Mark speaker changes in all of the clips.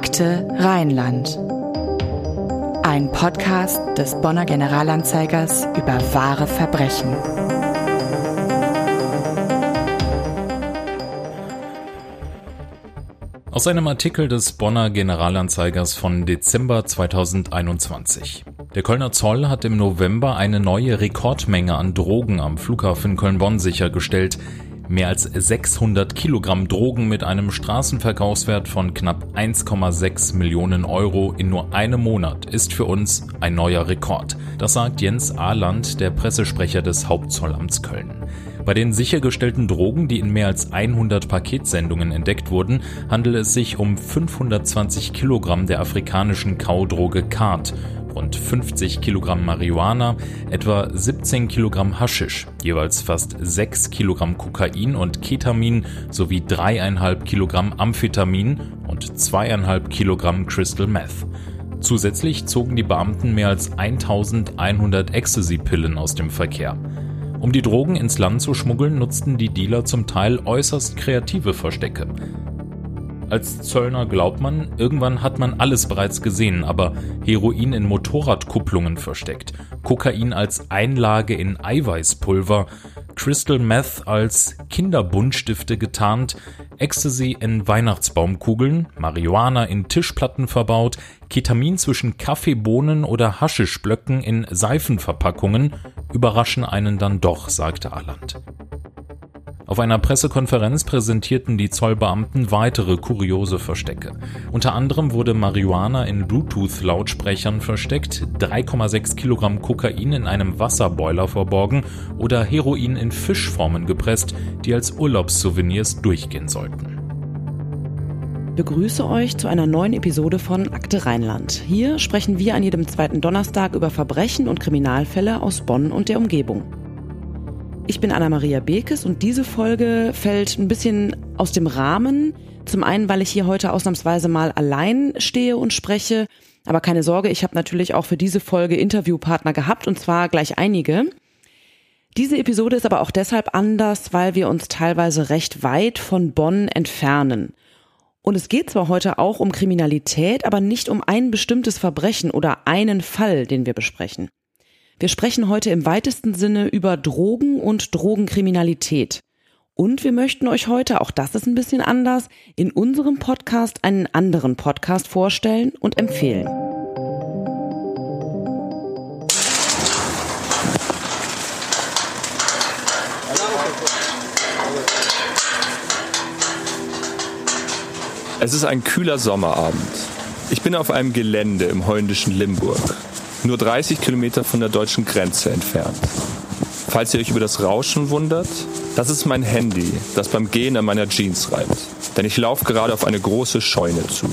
Speaker 1: Akte Rheinland. Ein Podcast des Bonner Generalanzeigers über wahre Verbrechen.
Speaker 2: Aus einem Artikel des Bonner Generalanzeigers von Dezember 2021. Der Kölner Zoll hat im November eine neue Rekordmenge an Drogen am Flughafen Köln-Bonn sichergestellt. Mehr als 600 Kilogramm Drogen mit einem Straßenverkaufswert von knapp 1,6 Millionen Euro in nur einem Monat ist für uns ein neuer Rekord. Das sagt Jens Ahland, der Pressesprecher des Hauptzollamts Köln. Bei den sichergestellten Drogen, die in mehr als 100 Paketsendungen entdeckt wurden, handelt es sich um 520 Kilogramm der afrikanischen Kaudroge Kart rund 50 Kilogramm Marihuana, etwa 17 Kilogramm Haschisch, jeweils fast 6 Kilogramm Kokain und Ketamin sowie 3,5 Kilogramm Amphetamin und 2,5 Kilogramm Crystal Meth. Zusätzlich zogen die Beamten mehr als 1100 Ecstasy-Pillen aus dem Verkehr. Um die Drogen ins Land zu schmuggeln, nutzten die Dealer zum Teil äußerst kreative Verstecke. Als Zöllner glaubt man, irgendwann hat man alles bereits gesehen, aber Heroin in Motorradkupplungen versteckt, Kokain als Einlage in Eiweißpulver, Crystal Meth als Kinderbuntstifte getarnt, Ecstasy in Weihnachtsbaumkugeln, Marihuana in Tischplatten verbaut, Ketamin zwischen Kaffeebohnen oder Haschischblöcken in Seifenverpackungen überraschen einen dann doch, sagte Alland. Auf einer Pressekonferenz präsentierten die Zollbeamten weitere kuriose Verstecke. Unter anderem wurde Marihuana in Bluetooth-Lautsprechern versteckt, 3,6 Kilogramm Kokain in einem Wasserboiler verborgen oder Heroin in Fischformen gepresst, die als Urlaubssouvenirs durchgehen sollten
Speaker 3: begrüße euch zu einer neuen Episode von Akte Rheinland. Hier sprechen wir an jedem zweiten Donnerstag über Verbrechen und Kriminalfälle aus Bonn und der Umgebung. Ich bin Anna-Maria Bekes und diese Folge fällt ein bisschen aus dem Rahmen. Zum einen, weil ich hier heute ausnahmsweise mal allein stehe und spreche. Aber keine Sorge, ich habe natürlich auch für diese Folge Interviewpartner gehabt und zwar gleich einige. Diese Episode ist aber auch deshalb anders, weil wir uns teilweise recht weit von Bonn entfernen. Und es geht zwar heute auch um Kriminalität, aber nicht um ein bestimmtes Verbrechen oder einen Fall, den wir besprechen. Wir sprechen heute im weitesten Sinne über Drogen und Drogenkriminalität. Und wir möchten euch heute, auch das ist ein bisschen anders, in unserem Podcast einen anderen Podcast vorstellen und empfehlen.
Speaker 4: Es ist ein kühler Sommerabend. Ich bin auf einem Gelände im holländischen Limburg nur 30 Kilometer von der deutschen Grenze entfernt. Falls ihr euch über das Rauschen wundert, das ist mein Handy, das beim Gehen an meiner Jeans reibt. Denn ich laufe gerade auf eine große Scheune zu.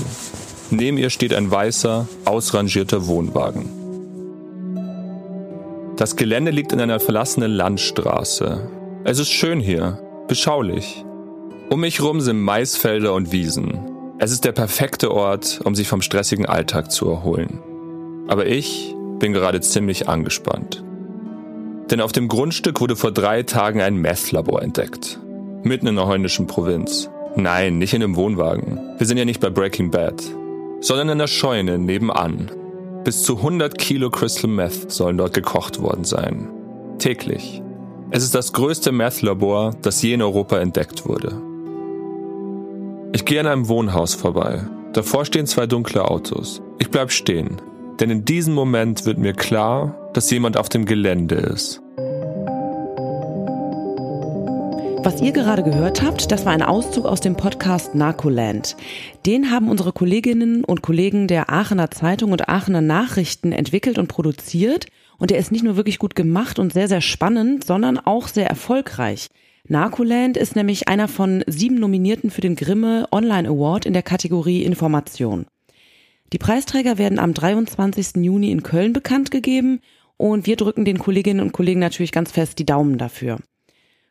Speaker 4: Neben ihr steht ein weißer, ausrangierter Wohnwagen. Das Gelände liegt in einer verlassenen Landstraße. Es ist schön hier, beschaulich. Um mich rum sind Maisfelder und Wiesen. Es ist der perfekte Ort, um sich vom stressigen Alltag zu erholen. Aber ich bin gerade ziemlich angespannt. Denn auf dem Grundstück wurde vor drei Tagen ein Meth-Labor entdeckt. Mitten in der holländischen Provinz. Nein, nicht in einem Wohnwagen. Wir sind ja nicht bei Breaking Bad. Sondern in der Scheune nebenan. Bis zu 100 Kilo Crystal Meth sollen dort gekocht worden sein. Täglich. Es ist das größte Meth-Labor, das je in Europa entdeckt wurde. Ich gehe an einem Wohnhaus vorbei. Davor stehen zwei dunkle Autos. Ich bleib stehen. Denn in diesem Moment wird mir klar, dass jemand auf dem Gelände ist.
Speaker 3: Was ihr gerade gehört habt, das war ein Auszug aus dem Podcast Narcoland. Den haben unsere Kolleginnen und Kollegen der Aachener Zeitung und Aachener Nachrichten entwickelt und produziert. Und der ist nicht nur wirklich gut gemacht und sehr, sehr spannend, sondern auch sehr erfolgreich. Narcoland ist nämlich einer von sieben Nominierten für den Grimme Online Award in der Kategorie Information. Die Preisträger werden am 23. Juni in Köln bekannt gegeben und wir drücken den Kolleginnen und Kollegen natürlich ganz fest die Daumen dafür.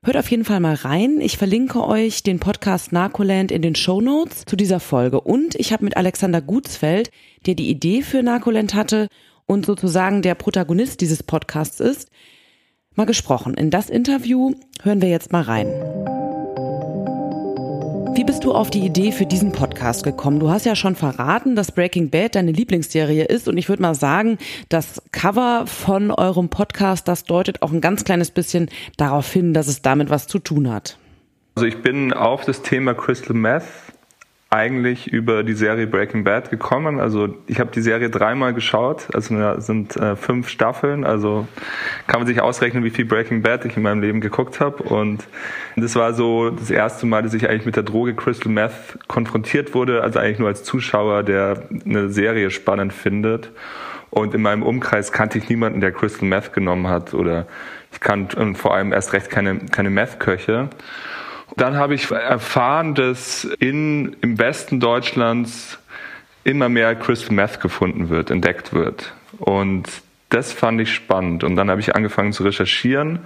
Speaker 3: Hört auf jeden Fall mal rein. Ich verlinke euch den Podcast Narcoland in den Show Notes zu dieser Folge. Und ich habe mit Alexander Gutsfeld, der die Idee für Narcoland hatte und sozusagen der Protagonist dieses Podcasts ist, mal gesprochen. In das Interview hören wir jetzt mal rein. Wie bist du auf die Idee für diesen Podcast gekommen? Du hast ja schon verraten, dass Breaking Bad deine Lieblingsserie ist und ich würde mal sagen, das Cover von eurem Podcast, das deutet auch ein ganz kleines bisschen darauf hin, dass es damit was zu tun hat.
Speaker 4: Also ich bin auf das Thema Crystal Meth eigentlich über die Serie Breaking Bad gekommen. Also ich habe die Serie dreimal geschaut, also es sind äh, fünf Staffeln, also kann man sich ausrechnen, wie viel Breaking Bad ich in meinem Leben geguckt habe. Und das war so das erste Mal, dass ich eigentlich mit der Droge Crystal Meth konfrontiert wurde, also eigentlich nur als Zuschauer, der eine Serie spannend findet. Und in meinem Umkreis kannte ich niemanden, der Crystal Meth genommen hat oder ich kannte vor allem erst recht keine, keine Meth-Köche. Dann habe ich erfahren, dass in, im Westen Deutschlands immer mehr Crystal Meth gefunden wird, entdeckt wird. Und das fand ich spannend. Und dann habe ich angefangen zu recherchieren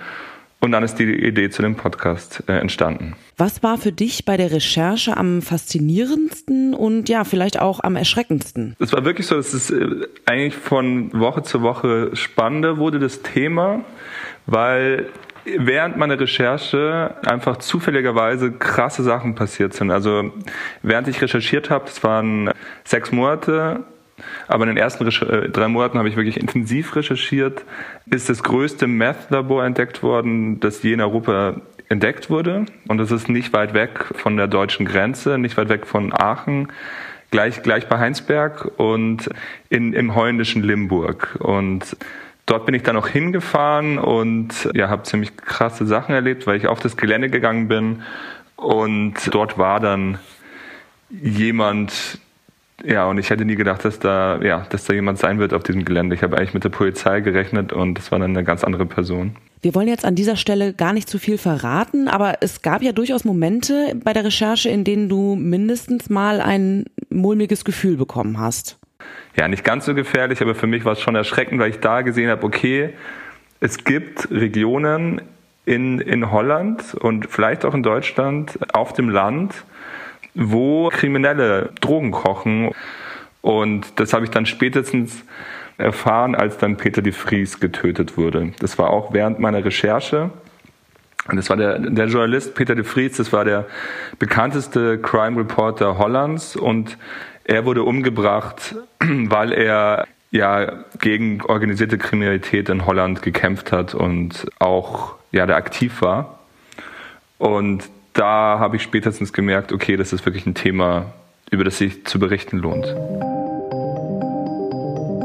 Speaker 4: und dann ist die Idee zu dem Podcast äh, entstanden.
Speaker 3: Was war für dich bei der Recherche am faszinierendsten und ja, vielleicht auch am erschreckendsten?
Speaker 4: Es war wirklich so, dass es äh, eigentlich von Woche zu Woche spannender wurde, das Thema, weil während meiner Recherche einfach zufälligerweise krasse Sachen passiert sind. Also während ich recherchiert habe, das waren sechs Monate, aber in den ersten äh, drei Monaten habe ich wirklich intensiv recherchiert, ist das größte Meth-Labor entdeckt worden, das je in Europa entdeckt wurde. Und das ist nicht weit weg von der deutschen Grenze, nicht weit weg von Aachen, gleich, gleich bei Heinsberg und in, im holländischen Limburg. Und Dort bin ich dann auch hingefahren und ja, habe ziemlich krasse Sachen erlebt, weil ich auf das Gelände gegangen bin und dort war dann jemand, ja, und ich hätte nie gedacht, dass da, ja, dass da jemand sein wird auf diesem Gelände. Ich habe eigentlich mit der Polizei gerechnet und es war dann eine ganz andere Person.
Speaker 3: Wir wollen jetzt an dieser Stelle gar nicht zu viel verraten, aber es gab ja durchaus Momente bei der Recherche, in denen du mindestens mal ein mulmiges Gefühl bekommen hast
Speaker 4: ja, nicht ganz so gefährlich, aber für mich war es schon erschreckend, weil ich da gesehen habe, okay, es gibt Regionen in, in Holland und vielleicht auch in Deutschland auf dem Land, wo Kriminelle Drogen kochen. Und das habe ich dann spätestens erfahren, als dann Peter de Vries getötet wurde. Das war auch während meiner Recherche. Und das war der, der Journalist Peter de Vries, das war der bekannteste Crime Reporter Hollands und er wurde umgebracht, weil er ja gegen organisierte Kriminalität in Holland gekämpft hat und auch ja der aktiv war. Und da habe ich spätestens gemerkt, okay, das ist wirklich ein Thema, über das sich zu berichten lohnt.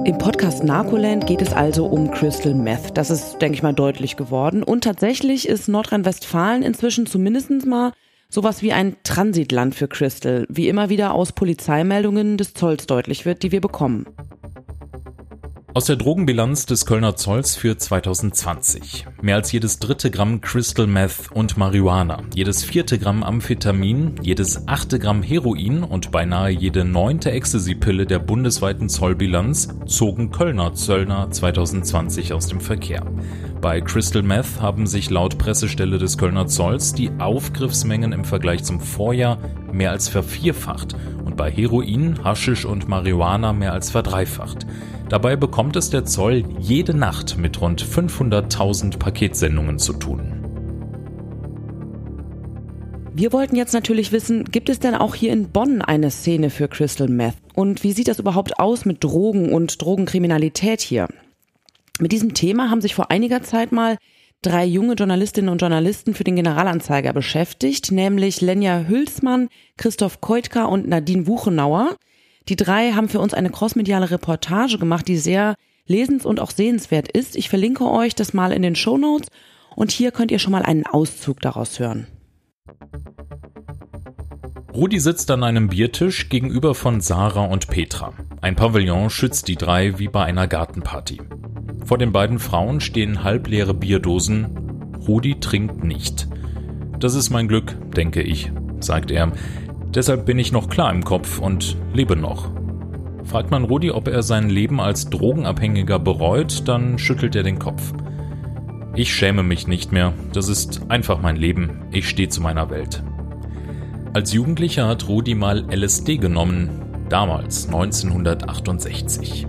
Speaker 3: Im Podcast Narcoland geht es also um Crystal Meth. Das ist, denke ich mal, deutlich geworden. Und tatsächlich ist Nordrhein-Westfalen inzwischen zumindest mal sowas wie ein Transitland für Crystal, wie immer wieder aus Polizeimeldungen des Zolls deutlich wird, die wir bekommen.
Speaker 2: Aus der Drogenbilanz des Kölner Zolls für 2020. Mehr als jedes dritte Gramm Crystal Meth und Marihuana, jedes vierte Gramm Amphetamin, jedes achte Gramm Heroin und beinahe jede neunte Ecstasy-Pille der bundesweiten Zollbilanz zogen Kölner Zöllner 2020 aus dem Verkehr. Bei Crystal Meth haben sich laut Pressestelle des Kölner Zolls die Aufgriffsmengen im Vergleich zum Vorjahr mehr als vervierfacht und bei Heroin, Haschisch und Marihuana mehr als verdreifacht. Dabei bekommt es der Zoll jede Nacht mit rund 500.000 Paketsendungen zu tun.
Speaker 3: Wir wollten jetzt natürlich wissen, gibt es denn auch hier in Bonn eine Szene für Crystal Meth? Und wie sieht das überhaupt aus mit Drogen und Drogenkriminalität hier? Mit diesem Thema haben sich vor einiger Zeit mal drei junge Journalistinnen und Journalisten für den Generalanzeiger beschäftigt, nämlich Lenja Hülsmann, Christoph Keutka und Nadine Wuchenauer. Die drei haben für uns eine crossmediale Reportage gemacht, die sehr lesens- und auch sehenswert ist. Ich verlinke euch das mal in den Show Notes und hier könnt ihr schon mal einen Auszug daraus hören.
Speaker 2: Rudi sitzt an einem Biertisch gegenüber von Sarah und Petra. Ein Pavillon schützt die drei wie bei einer Gartenparty. Vor den beiden Frauen stehen halbleere Bierdosen. Rudi trinkt nicht. Das ist mein Glück, denke ich, sagt er. Deshalb bin ich noch klar im Kopf und lebe noch. Fragt man Rudi, ob er sein Leben als Drogenabhängiger bereut, dann schüttelt er den Kopf. Ich schäme mich nicht mehr, das ist einfach mein Leben, ich stehe zu meiner Welt. Als Jugendlicher hat Rudi mal LSD genommen, damals 1968.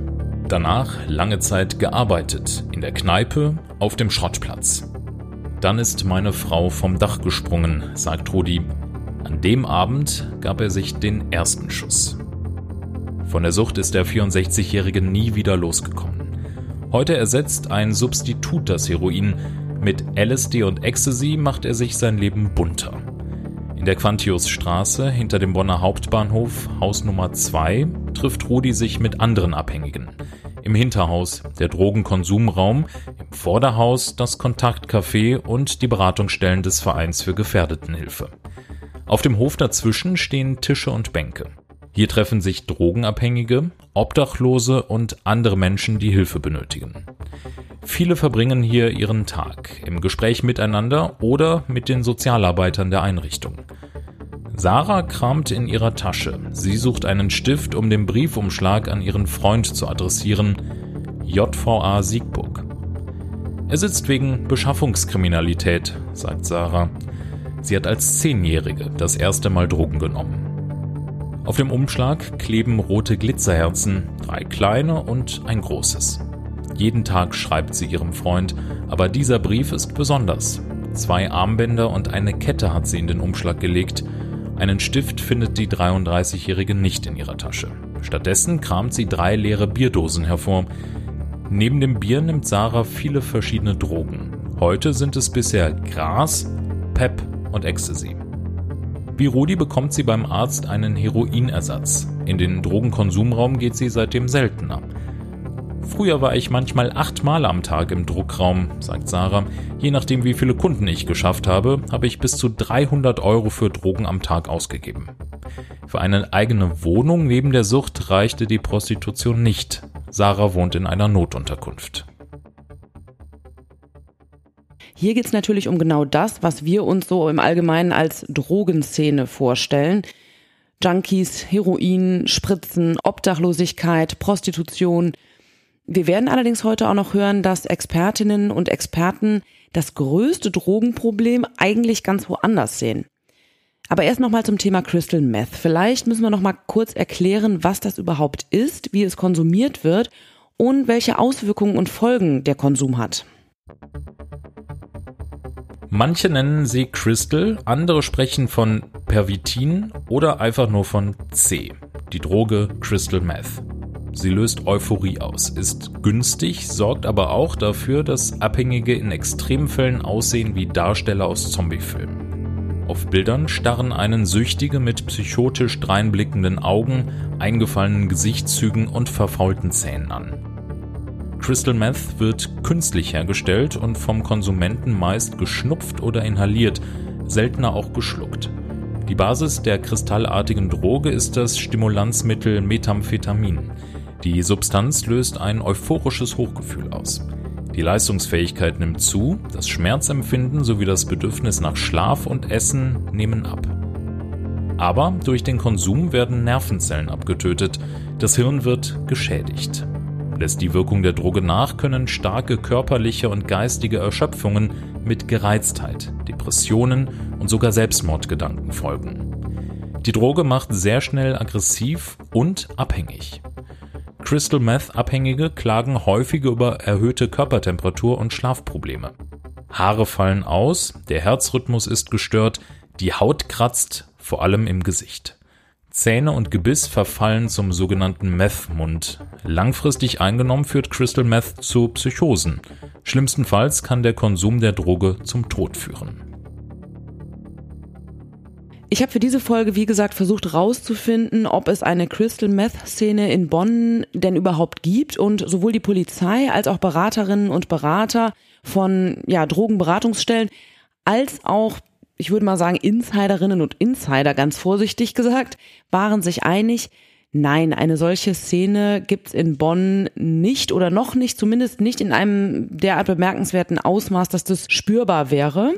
Speaker 2: Danach lange Zeit gearbeitet, in der Kneipe, auf dem Schrottplatz. Dann ist meine Frau vom Dach gesprungen, sagt Rudi An dem Abend gab er sich den ersten Schuss. Von der Sucht ist der 64-Jährige nie wieder losgekommen. Heute ersetzt ein Substitut das Heroin. Mit LSD und Ecstasy macht er sich sein Leben bunter. In der Quantiusstraße hinter dem Bonner Hauptbahnhof, Haus Nummer 2, trifft Rudi sich mit anderen Abhängigen. Im Hinterhaus der Drogenkonsumraum, im Vorderhaus das Kontaktcafé und die Beratungsstellen des Vereins für Gefährdetenhilfe. Auf dem Hof dazwischen stehen Tische und Bänke. Hier treffen sich Drogenabhängige, Obdachlose und andere Menschen, die Hilfe benötigen. Viele verbringen hier ihren Tag im Gespräch miteinander oder mit den Sozialarbeitern der Einrichtung. Sarah kramt in ihrer Tasche. Sie sucht einen Stift, um den Briefumschlag an ihren Freund zu adressieren. JVA Siegburg. Er sitzt wegen Beschaffungskriminalität, sagt Sarah. Sie hat als Zehnjährige das erste Mal Drogen genommen. Auf dem Umschlag kleben rote Glitzerherzen, drei kleine und ein großes. Jeden Tag schreibt sie ihrem Freund, aber dieser Brief ist besonders. Zwei Armbänder und eine Kette hat sie in den Umschlag gelegt. Einen Stift findet die 33-Jährige nicht in ihrer Tasche. Stattdessen kramt sie drei leere Bierdosen hervor. Neben dem Bier nimmt Sarah viele verschiedene Drogen. Heute sind es bisher Gras, Pep und Ecstasy. Wie Rudi bekommt sie beim Arzt einen Heroinersatz. In den Drogenkonsumraum geht sie seitdem seltener. Früher war ich manchmal achtmal am Tag im Druckraum, sagt Sarah. Je nachdem, wie viele Kunden ich geschafft habe, habe ich bis zu 300 Euro für Drogen am Tag ausgegeben. Für eine eigene Wohnung neben der Sucht reichte die Prostitution nicht. Sarah wohnt in einer Notunterkunft.
Speaker 3: Hier geht es natürlich um genau das, was wir uns so im Allgemeinen als Drogenszene vorstellen. Junkies, Heroin, Spritzen, Obdachlosigkeit, Prostitution. Wir werden allerdings heute auch noch hören, dass Expertinnen und Experten das größte Drogenproblem eigentlich ganz woanders sehen. Aber erst nochmal zum Thema Crystal Meth. Vielleicht müssen wir nochmal kurz erklären, was das überhaupt ist, wie es konsumiert wird und welche Auswirkungen und Folgen der Konsum hat.
Speaker 2: Manche nennen sie Crystal, andere sprechen von Pervitin oder einfach nur von C, die Droge Crystal Meth. Sie löst Euphorie aus, ist günstig, sorgt aber auch dafür, dass Abhängige in Extremfällen aussehen wie Darsteller aus Zombiefilmen. Auf Bildern starren einen Süchtige mit psychotisch dreinblickenden Augen, eingefallenen Gesichtszügen und verfaulten Zähnen an. Crystal Meth wird künstlich hergestellt und vom Konsumenten meist geschnupft oder inhaliert, seltener auch geschluckt. Die Basis der kristallartigen Droge ist das Stimulanzmittel Methamphetamin. Die Substanz löst ein euphorisches Hochgefühl aus. Die Leistungsfähigkeit nimmt zu, das Schmerzempfinden sowie das Bedürfnis nach Schlaf und Essen nehmen ab. Aber durch den Konsum werden Nervenzellen abgetötet, das Hirn wird geschädigt. Lässt die Wirkung der Droge nach, können starke körperliche und geistige Erschöpfungen mit Gereiztheit, Depressionen und sogar Selbstmordgedanken folgen. Die Droge macht sehr schnell aggressiv und abhängig. Crystal Meth Abhängige klagen häufig über erhöhte Körpertemperatur und Schlafprobleme. Haare fallen aus, der Herzrhythmus ist gestört, die Haut kratzt, vor allem im Gesicht. Zähne und Gebiss verfallen zum sogenannten Meth-Mund. Langfristig eingenommen führt Crystal Meth zu Psychosen. Schlimmstenfalls kann der Konsum der Droge zum Tod führen.
Speaker 3: Ich habe für diese Folge, wie gesagt, versucht herauszufinden, ob es eine Crystal Meth-Szene in Bonn denn überhaupt gibt und sowohl die Polizei als auch Beraterinnen und Berater von ja, Drogenberatungsstellen als auch ich würde mal sagen, Insiderinnen und Insider, ganz vorsichtig gesagt, waren sich einig, nein, eine solche Szene gibt's in Bonn nicht oder noch nicht, zumindest nicht in einem derart bemerkenswerten Ausmaß, dass das spürbar wäre.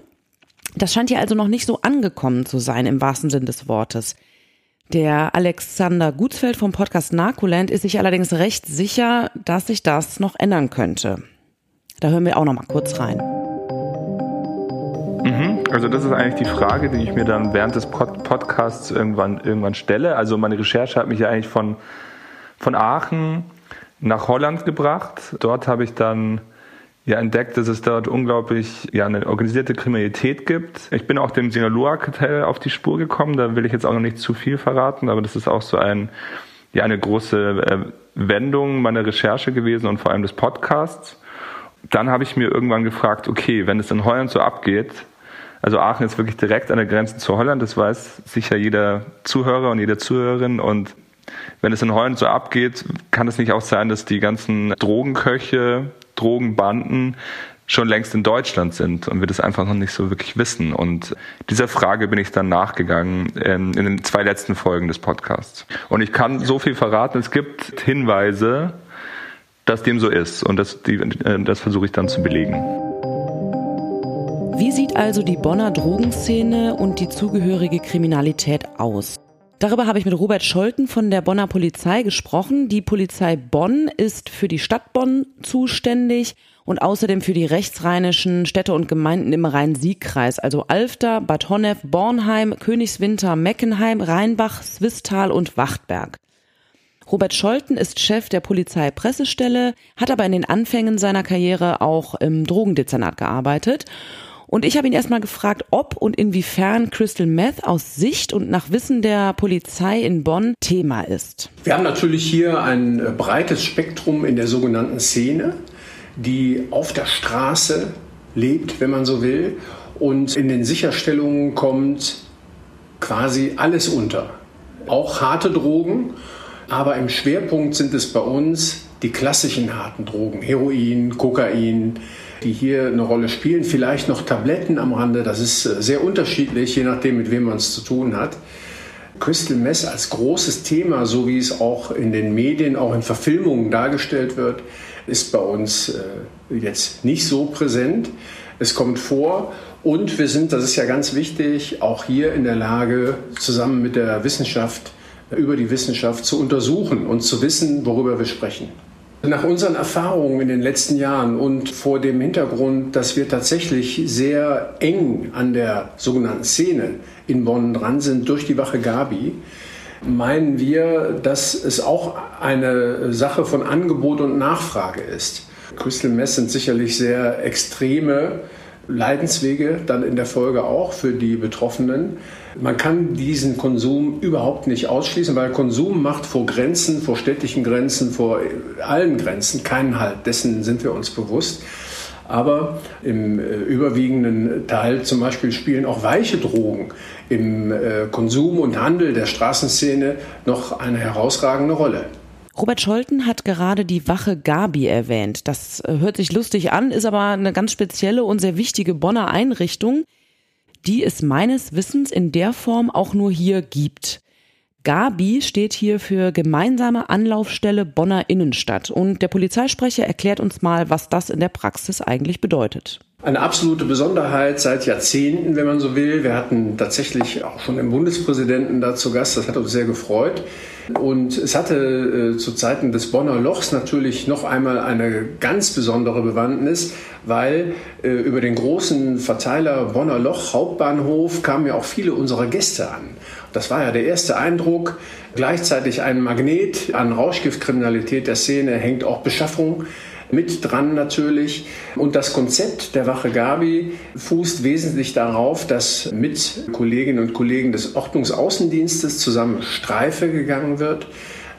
Speaker 3: Das scheint hier also noch nicht so angekommen zu sein im wahrsten Sinn des Wortes. Der Alexander Gutsfeld vom Podcast Narcoland ist sich allerdings recht sicher, dass sich das noch ändern könnte. Da hören wir auch noch mal kurz rein.
Speaker 4: Mhm. Also das ist eigentlich die Frage, die ich mir dann während des Pod Podcasts irgendwann, irgendwann stelle. Also meine Recherche hat mich ja eigentlich von, von Aachen nach Holland gebracht. Dort habe ich dann ja entdeckt, dass es dort unglaublich ja eine organisierte Kriminalität gibt. Ich bin auch dem Sinaloa-Kartell auf die Spur gekommen. Da will ich jetzt auch noch nicht zu viel verraten, aber das ist auch so ein ja eine große äh, Wendung meiner Recherche gewesen und vor allem des Podcasts. Dann habe ich mir irgendwann gefragt, okay, wenn es in Holland so abgeht, also Aachen ist wirklich direkt an der Grenze zu Holland, das weiß sicher jeder Zuhörer und jede Zuhörerin und wenn es in Holland so abgeht, kann es nicht auch sein, dass die ganzen Drogenköche, Drogenbanden schon längst in Deutschland sind und wir das einfach noch nicht so wirklich wissen. Und dieser Frage bin ich dann nachgegangen in, in den zwei letzten Folgen des Podcasts. Und ich kann so viel verraten, es gibt Hinweise, dass dem so ist. Und das, die, das versuche ich dann zu belegen.
Speaker 3: Wie sieht also die Bonner Drogenszene und die zugehörige Kriminalität aus? Darüber habe ich mit Robert Scholten von der Bonner Polizei gesprochen. Die Polizei Bonn ist für die Stadt Bonn zuständig und außerdem für die rechtsrheinischen Städte und Gemeinden im Rhein-Sieg-Kreis, also Alfter, Bad Honnef, Bornheim, Königswinter, Meckenheim, Rheinbach, Swistal und Wachtberg. Robert Scholten ist Chef der Polizeipressestelle, hat aber in den Anfängen seiner Karriere auch im Drogendezernat gearbeitet und ich habe ihn erstmal gefragt, ob und inwiefern Crystal Meth aus Sicht und nach Wissen der Polizei in Bonn Thema ist.
Speaker 5: Wir haben natürlich hier ein breites Spektrum in der sogenannten Szene, die auf der Straße lebt, wenn man so will. Und in den Sicherstellungen kommt quasi alles unter. Auch harte Drogen, aber im Schwerpunkt sind es bei uns die klassischen harten Drogen, Heroin, Kokain, die hier eine Rolle spielen. Vielleicht noch Tabletten am Rande, das ist äh, sehr unterschiedlich, je nachdem, mit wem man es zu tun hat. Crystal Mess als großes Thema, so wie es auch in den Medien, auch in Verfilmungen dargestellt wird, ist bei uns äh, jetzt nicht so präsent. Es kommt vor und wir sind, das ist ja ganz wichtig, auch hier in der Lage, zusammen mit der Wissenschaft, über die Wissenschaft zu untersuchen und zu wissen, worüber wir sprechen. Nach unseren Erfahrungen in den letzten Jahren und vor dem Hintergrund, dass wir tatsächlich sehr eng an der sogenannten Szene in Bonn dran sind durch die Wache Gabi, meinen wir, dass es auch eine Sache von Angebot und Nachfrage ist. Crystal Mess sind sicherlich sehr extreme Leidenswege dann in der Folge auch für die Betroffenen. Man kann diesen Konsum überhaupt nicht ausschließen, weil Konsum macht vor Grenzen, vor städtischen Grenzen, vor allen Grenzen keinen Halt. Dessen sind wir uns bewusst. Aber im äh, überwiegenden Teil zum Beispiel spielen auch weiche Drogen im äh, Konsum und Handel der Straßenszene noch eine herausragende Rolle.
Speaker 3: Robert Scholten hat gerade die Wache Gabi erwähnt. Das äh, hört sich lustig an, ist aber eine ganz spezielle und sehr wichtige Bonner Einrichtung, die es meines Wissens in der Form auch nur hier gibt. Gabi steht hier für Gemeinsame Anlaufstelle Bonner Innenstadt und der Polizeisprecher erklärt uns mal, was das in der Praxis eigentlich bedeutet.
Speaker 5: Eine absolute Besonderheit seit Jahrzehnten, wenn man so will. Wir hatten tatsächlich auch schon den Bundespräsidenten da zu Gast. Das hat uns sehr gefreut. Und es hatte äh, zu Zeiten des Bonner Lochs natürlich noch einmal eine ganz besondere Bewandtnis, weil äh, über den großen Verteiler Bonner Loch Hauptbahnhof kamen ja auch viele unserer Gäste an. Das war ja der erste Eindruck. Gleichzeitig ein Magnet an Rauschgiftkriminalität der Szene hängt auch Beschaffung mit dran natürlich. Und das Konzept der Wache Gabi fußt wesentlich darauf, dass mit Kolleginnen und Kollegen des Ordnungsaußendienstes zusammen Streife gegangen wird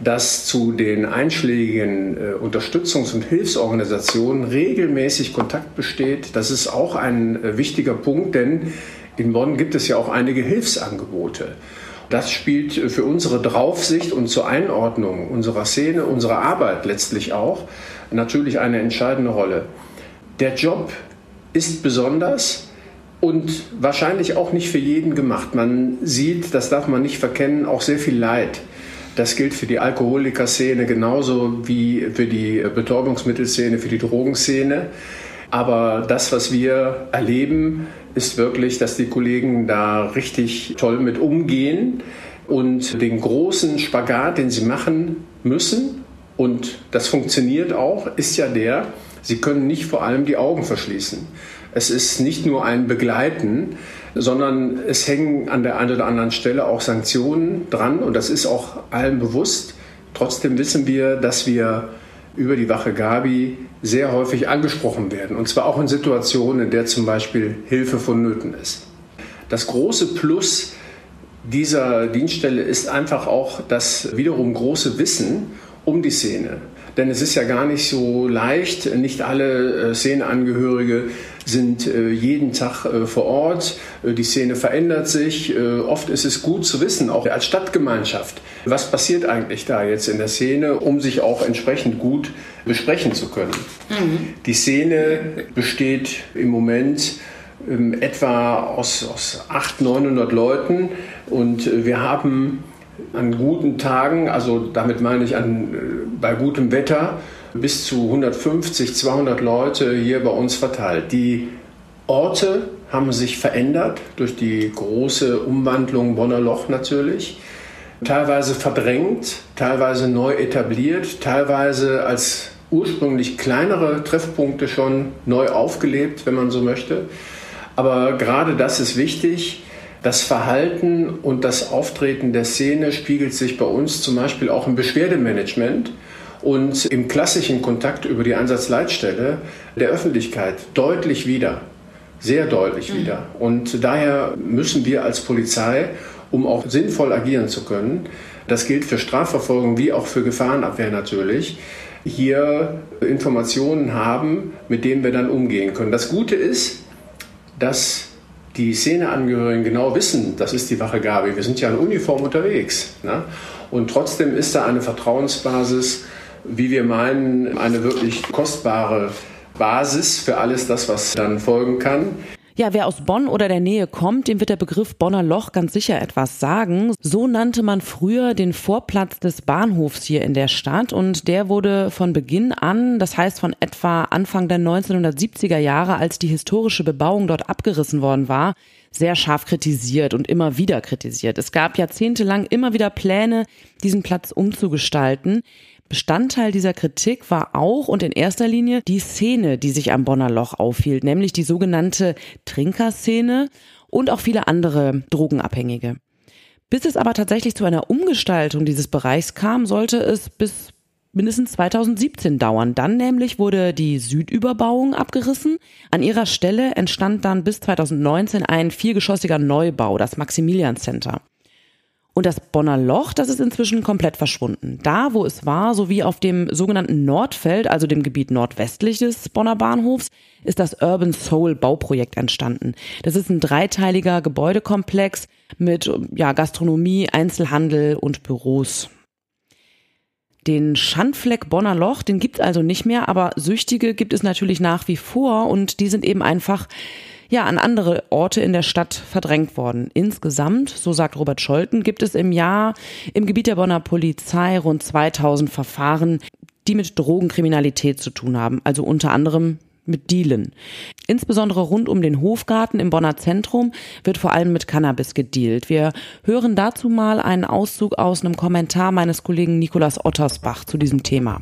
Speaker 5: dass zu den einschlägigen äh, Unterstützungs- und Hilfsorganisationen regelmäßig Kontakt besteht. Das ist auch ein äh, wichtiger Punkt, denn in Bonn gibt es ja auch einige Hilfsangebote. Das spielt für unsere Draufsicht und zur Einordnung unserer Szene, unserer Arbeit letztlich auch natürlich eine entscheidende Rolle. Der Job ist besonders und wahrscheinlich auch nicht für jeden gemacht. Man sieht, das darf man nicht verkennen, auch sehr viel Leid. Das gilt für die Alkoholiker-Szene genauso wie für die Betäubungsmittelszene, für die Drogenszene. Aber das, was wir erleben, ist wirklich, dass die Kollegen da richtig toll mit umgehen und den großen Spagat, den sie machen müssen, und das funktioniert auch, ist ja der, sie können nicht vor allem die Augen verschließen. Es ist nicht nur ein Begleiten, sondern es hängen an der einen oder anderen Stelle auch Sanktionen dran und das ist auch allen bewusst. Trotzdem wissen wir, dass wir über die Wache Gabi sehr häufig angesprochen werden. Und zwar auch in Situationen, in der zum Beispiel Hilfe vonnöten ist. Das große Plus dieser Dienststelle ist einfach auch das wiederum große Wissen um die Szene. Denn es ist ja gar nicht so leicht. Nicht alle äh, Szeneangehörige sind äh, jeden Tag äh, vor Ort. Die Szene verändert sich. Oft ist es gut zu wissen, auch als Stadtgemeinschaft, was passiert eigentlich da jetzt in der Szene, um sich auch entsprechend gut besprechen zu können. Mhm. Die Szene besteht im Moment ähm, etwa aus, aus 800, 900 Leuten und wir haben an guten Tagen, also damit meine ich an, äh, bei gutem Wetter, bis zu 150, 200 Leute hier bei uns verteilt. Die Orte haben sich verändert durch die große Umwandlung Bonner Loch natürlich. Teilweise verdrängt, teilweise neu etabliert, teilweise als ursprünglich kleinere Treffpunkte schon neu aufgelebt, wenn man so möchte. Aber gerade das ist wichtig, das Verhalten und das Auftreten der Szene spiegelt sich bei uns zum Beispiel auch im Beschwerdemanagement und im klassischen Kontakt über die Einsatzleitstelle der Öffentlichkeit deutlich wieder. Sehr deutlich mhm. wieder. Und daher müssen wir als Polizei, um auch sinnvoll agieren zu können, das gilt für Strafverfolgung wie auch für Gefahrenabwehr natürlich, hier Informationen haben, mit denen wir dann umgehen können. Das Gute ist, dass die Szeneangehörigen genau wissen, das ist die Wache Gabi, wir sind ja in Uniform unterwegs. Ne? Und trotzdem ist da eine Vertrauensbasis, wie wir meinen, eine wirklich kostbare Basis für alles das, was dann folgen kann.
Speaker 3: Ja, wer aus Bonn oder der Nähe kommt, dem wird der Begriff Bonner Loch ganz sicher etwas sagen. So nannte man früher den Vorplatz des Bahnhofs hier in der Stadt und der wurde von Beginn an, das heißt von etwa Anfang der 1970er Jahre, als die historische Bebauung dort abgerissen worden war, sehr scharf kritisiert und immer wieder kritisiert. Es gab jahrzehntelang immer wieder Pläne, diesen Platz umzugestalten. Bestandteil dieser Kritik war auch und in erster Linie die Szene, die sich am Bonner Loch aufhielt, nämlich die sogenannte Trinkerszene und auch viele andere Drogenabhängige. Bis es aber tatsächlich zu einer Umgestaltung dieses Bereichs kam, sollte es bis mindestens 2017 dauern. Dann nämlich wurde die Südüberbauung abgerissen. An ihrer Stelle entstand dann bis 2019 ein viergeschossiger Neubau, das Maximilian Center. Und das Bonner Loch, das ist inzwischen komplett verschwunden. Da, wo es war, sowie auf dem sogenannten Nordfeld, also dem Gebiet nordwestlich des Bonner Bahnhofs, ist das Urban Soul Bauprojekt entstanden. Das ist ein dreiteiliger Gebäudekomplex mit ja, Gastronomie, Einzelhandel und Büros. Den Schandfleck Bonner Loch, den gibt es also nicht mehr, aber Süchtige gibt es natürlich nach wie vor und die sind eben einfach ja an andere Orte in der Stadt verdrängt worden. Insgesamt, so sagt Robert Scholten, gibt es im Jahr im Gebiet der Bonner Polizei rund 2000 Verfahren, die mit Drogenkriminalität zu tun haben, also unter anderem mit Dealen. Insbesondere rund um den Hofgarten im Bonner Zentrum wird vor allem mit Cannabis gedealt. Wir hören dazu mal einen Auszug aus einem Kommentar meines Kollegen Nikolas Ottersbach zu diesem Thema.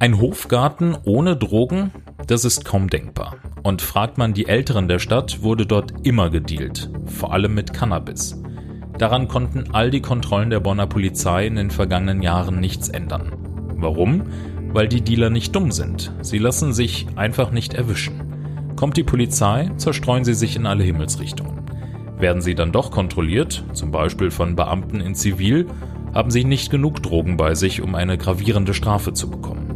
Speaker 2: Ein Hofgarten ohne Drogen? Das ist kaum denkbar. Und fragt man die Älteren der Stadt, wurde dort immer gedealt, vor allem mit Cannabis. Daran konnten all die Kontrollen der Bonner Polizei in den vergangenen Jahren nichts ändern. Warum? Weil die Dealer nicht dumm sind. Sie lassen sich einfach nicht erwischen. Kommt die Polizei, zerstreuen sie sich in alle Himmelsrichtungen. Werden sie dann doch kontrolliert, zum Beispiel von Beamten in Zivil, haben sie nicht genug Drogen bei sich, um eine gravierende Strafe zu bekommen.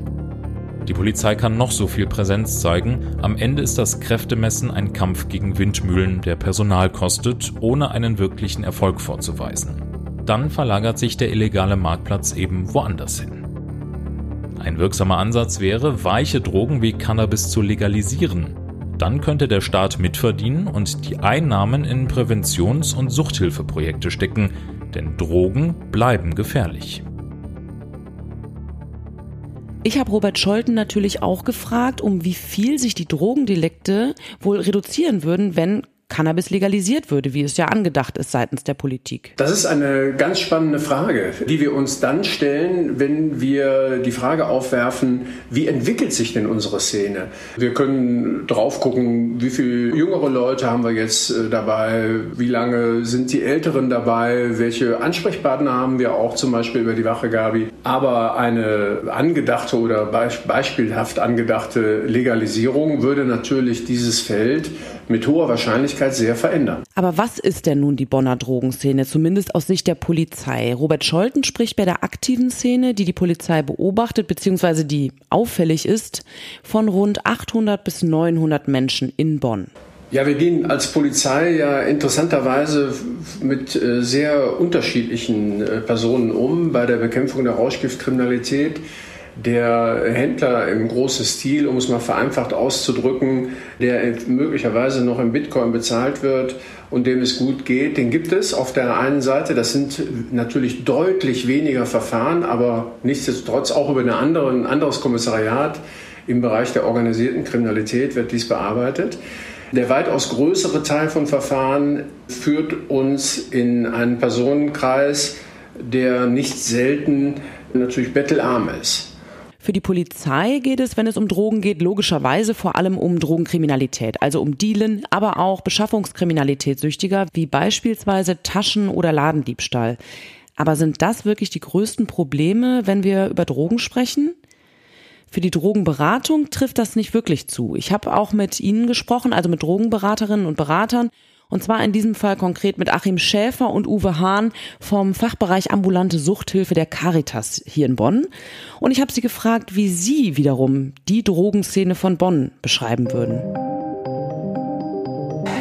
Speaker 2: Die Polizei kann noch so viel Präsenz zeigen, am Ende ist das Kräftemessen ein Kampf gegen Windmühlen, der Personal kostet, ohne einen wirklichen Erfolg vorzuweisen. Dann verlagert sich der illegale Marktplatz eben woanders hin. Ein wirksamer Ansatz wäre, weiche Drogen wie Cannabis zu legalisieren. Dann könnte der Staat mitverdienen und die Einnahmen in Präventions- und Suchthilfeprojekte stecken, denn Drogen bleiben gefährlich.
Speaker 3: Ich habe Robert Scholten natürlich auch gefragt, um wie viel sich die Drogendelikte wohl reduzieren würden, wenn Cannabis legalisiert würde, wie es ja angedacht ist seitens der Politik?
Speaker 5: Das ist eine ganz spannende Frage, die wir uns dann stellen, wenn wir die Frage aufwerfen, wie entwickelt sich denn unsere Szene? Wir können drauf gucken, wie viele jüngere Leute haben wir jetzt äh, dabei, wie lange sind die Älteren dabei, welche Ansprechpartner haben wir auch zum Beispiel über die Wache Gabi. Aber eine angedachte oder beispielhaft angedachte Legalisierung würde natürlich dieses Feld mit hoher Wahrscheinlichkeit sehr verändern.
Speaker 3: Aber was ist denn nun die Bonner Drogenszene, zumindest aus Sicht der Polizei? Robert Scholten spricht bei der aktiven Szene, die die Polizei beobachtet bzw. die auffällig ist, von rund 800 bis 900 Menschen in Bonn.
Speaker 5: Ja, wir gehen als Polizei ja interessanterweise mit äh, sehr unterschiedlichen äh, Personen um bei der Bekämpfung der Rauschgiftkriminalität der Händler im großen Stil, um es mal vereinfacht auszudrücken, der möglicherweise noch in Bitcoin bezahlt wird und dem es gut geht, den gibt es auf der einen Seite. Das sind natürlich deutlich weniger Verfahren, aber nichtsdestotrotz auch über eine andere, ein anderes Kommissariat im Bereich der organisierten Kriminalität wird dies bearbeitet. Der weitaus größere Teil von Verfahren führt uns in einen Personenkreis, der nicht selten natürlich bettelarm ist.
Speaker 3: Für die Polizei geht es, wenn es um Drogen geht, logischerweise vor allem um Drogenkriminalität, also um Dealen, aber auch Beschaffungskriminalität süchtiger, wie beispielsweise Taschen- oder Ladendiebstahl. Aber sind das wirklich die größten Probleme, wenn wir über Drogen sprechen? Für die Drogenberatung trifft das nicht wirklich zu. Ich habe auch mit Ihnen gesprochen, also mit Drogenberaterinnen und Beratern, und zwar in diesem Fall konkret mit Achim Schäfer und Uwe Hahn vom Fachbereich ambulante Suchthilfe der Caritas hier in Bonn. Und ich habe sie gefragt, wie sie wiederum die Drogenszene von Bonn beschreiben würden.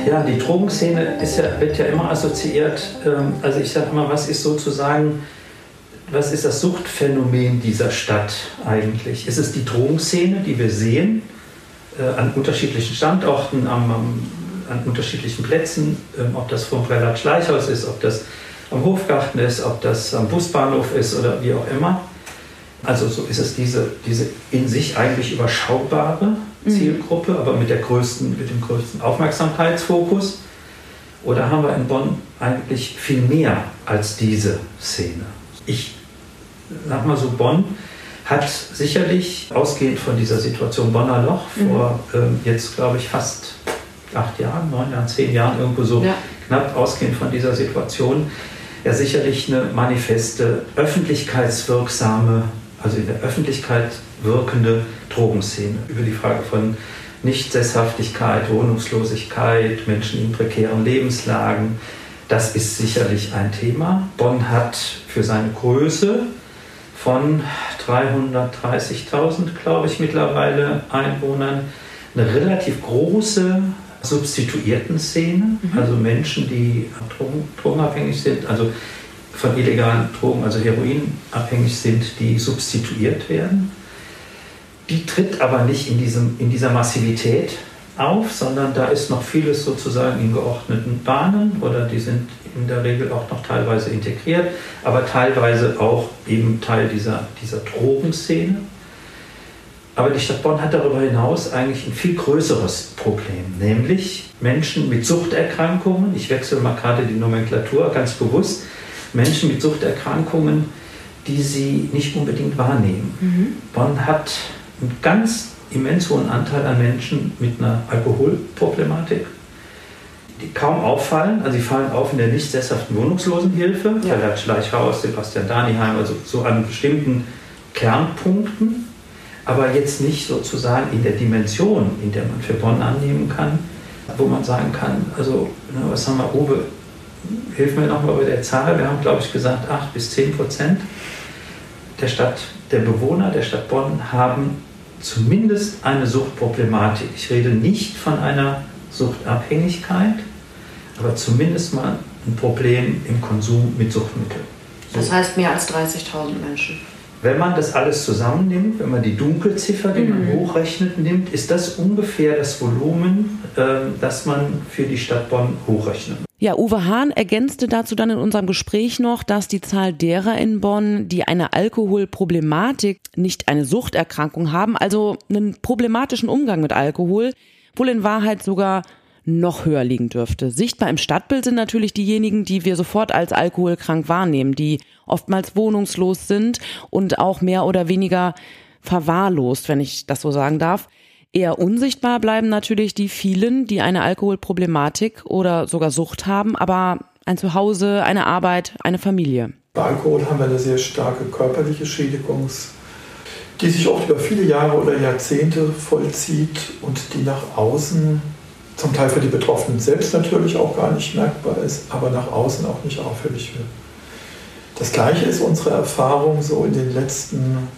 Speaker 6: Ja, die Drogenszene ist ja, wird ja immer assoziiert. Ähm, also ich sage immer, was ist sozusagen, was ist das Suchtphänomen dieser Stadt eigentlich? Ist es die Drogenszene, die wir sehen, äh, an unterschiedlichen Standorten, am, am an unterschiedlichen Plätzen, ähm, ob das vom Prelat Schleichhaus ist, ob das am Hofgarten ist, ob das am Busbahnhof ist oder wie auch immer. Also so ist es diese, diese in sich eigentlich überschaubare mhm. Zielgruppe, mhm. aber mit, der größten, mit dem größten Aufmerksamkeitsfokus. Oder haben wir in Bonn eigentlich viel mehr als diese Szene? Ich sag mal so, Bonn hat sicherlich, ausgehend von dieser Situation Bonner Loch, mhm. vor ähm, jetzt glaube ich fast acht Jahren, neun Jahren, zehn Jahren irgendwo so ja. knapp ausgehend von dieser Situation, ja sicherlich eine manifeste, öffentlichkeitswirksame, also in der Öffentlichkeit wirkende Drogenszene. Über die Frage von Nichtsesshaftigkeit, Wohnungslosigkeit, Menschen in prekären Lebenslagen, das ist sicherlich ein Thema. Bonn hat für seine Größe von 330.000, glaube ich, mittlerweile Einwohnern eine relativ große substituierten Szene, mhm. also Menschen, die Drogen, drogenabhängig sind, also von illegalen Drogen, also heroinabhängig sind, die substituiert werden. Die tritt aber nicht in, diesem, in dieser Massivität auf, sondern da ist noch vieles sozusagen in geordneten Bahnen oder die sind in der Regel auch noch teilweise integriert, aber teilweise auch eben Teil dieser, dieser Drogenszene. Aber die Stadt Bonn hat darüber hinaus eigentlich ein viel größeres Problem, nämlich Menschen mit Suchterkrankungen. Ich wechsle mal gerade die Nomenklatur ganz bewusst. Menschen mit Suchterkrankungen, die sie nicht unbedingt wahrnehmen. Mhm. Bonn hat einen ganz immens hohen Anteil an Menschen mit einer Alkoholproblematik, die kaum auffallen. Also sie fallen auf in der nicht sesshaften Wohnungslosenhilfe, ja. Herr Schleichhaus, Sebastian Daniheim, also so an bestimmten Kernpunkten aber jetzt nicht sozusagen in der Dimension, in der man für Bonn annehmen kann, wo man sagen kann, also ne, was haben wir, Uwe, hilf mir nochmal bei der Zahl, wir haben glaube ich gesagt 8 bis 10 Prozent der Stadt, der Bewohner der Stadt Bonn haben zumindest eine Suchtproblematik. Ich rede nicht von einer Suchtabhängigkeit, aber zumindest mal ein Problem im Konsum mit Suchtmitteln.
Speaker 7: So. Das heißt mehr als 30.000 Menschen.
Speaker 6: Wenn man das alles zusammennimmt, wenn man die Dunkelziffer, die man mhm. hochrechnet, nimmt, ist das ungefähr das Volumen, äh, das man für die Stadt Bonn hochrechnet.
Speaker 3: Ja, Uwe Hahn ergänzte dazu dann in unserem Gespräch noch, dass die Zahl derer in Bonn, die eine Alkoholproblematik, nicht eine Suchterkrankung haben, also einen problematischen Umgang mit Alkohol, wohl in Wahrheit sogar noch höher liegen dürfte. Sichtbar im Stadtbild sind natürlich diejenigen, die wir sofort als alkoholkrank wahrnehmen, die oftmals wohnungslos sind und auch mehr oder weniger verwahrlost, wenn ich das so sagen darf. Eher unsichtbar bleiben natürlich die vielen, die eine Alkoholproblematik oder sogar Sucht haben, aber ein Zuhause, eine Arbeit, eine Familie.
Speaker 8: Bei Alkohol haben wir eine sehr starke körperliche Schädigungs- die sich oft über viele Jahre oder Jahrzehnte vollzieht und die nach außen zum Teil für die Betroffenen selbst natürlich auch gar nicht merkbar ist, aber nach außen auch nicht auffällig wird. Das gleiche ist unsere Erfahrung so in den letzten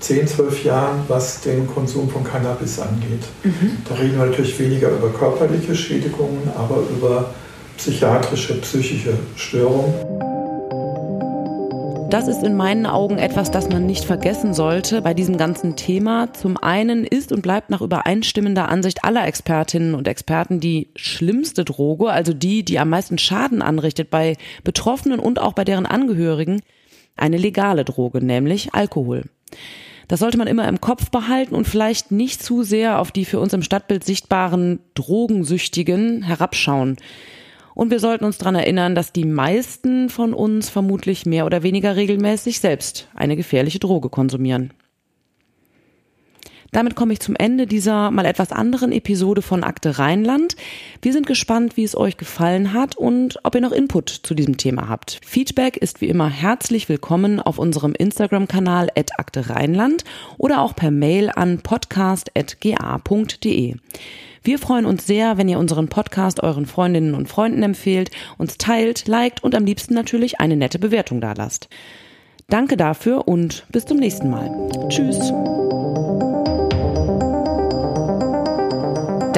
Speaker 8: 10, 12 Jahren, was den Konsum von Cannabis angeht. Mhm. Da reden wir natürlich weniger über körperliche Schädigungen, aber über psychiatrische, psychische Störungen.
Speaker 3: Das ist in meinen Augen etwas, das man nicht vergessen sollte bei diesem ganzen Thema. Zum einen ist und bleibt nach übereinstimmender Ansicht aller Expertinnen und Experten die schlimmste Droge, also die, die am meisten Schaden anrichtet bei Betroffenen und auch bei deren Angehörigen, eine legale Droge, nämlich Alkohol. Das sollte man immer im Kopf behalten und vielleicht nicht zu sehr auf die für uns im Stadtbild sichtbaren Drogensüchtigen herabschauen. Und wir sollten uns daran erinnern, dass die meisten von uns vermutlich mehr oder weniger regelmäßig selbst eine gefährliche Droge konsumieren. Damit komme ich zum Ende dieser mal etwas anderen Episode von Akte Rheinland. Wir sind gespannt, wie es euch gefallen hat und ob ihr noch Input zu diesem Thema habt. Feedback ist wie immer herzlich willkommen auf unserem Instagram-Kanal Akte Rheinland oder auch per Mail an podcast.ga.de. Wir freuen uns sehr, wenn ihr unseren Podcast euren Freundinnen und Freunden empfehlt, uns teilt, liked und am liebsten natürlich eine nette Bewertung dalasst. Danke dafür und bis zum nächsten Mal. Tschüss.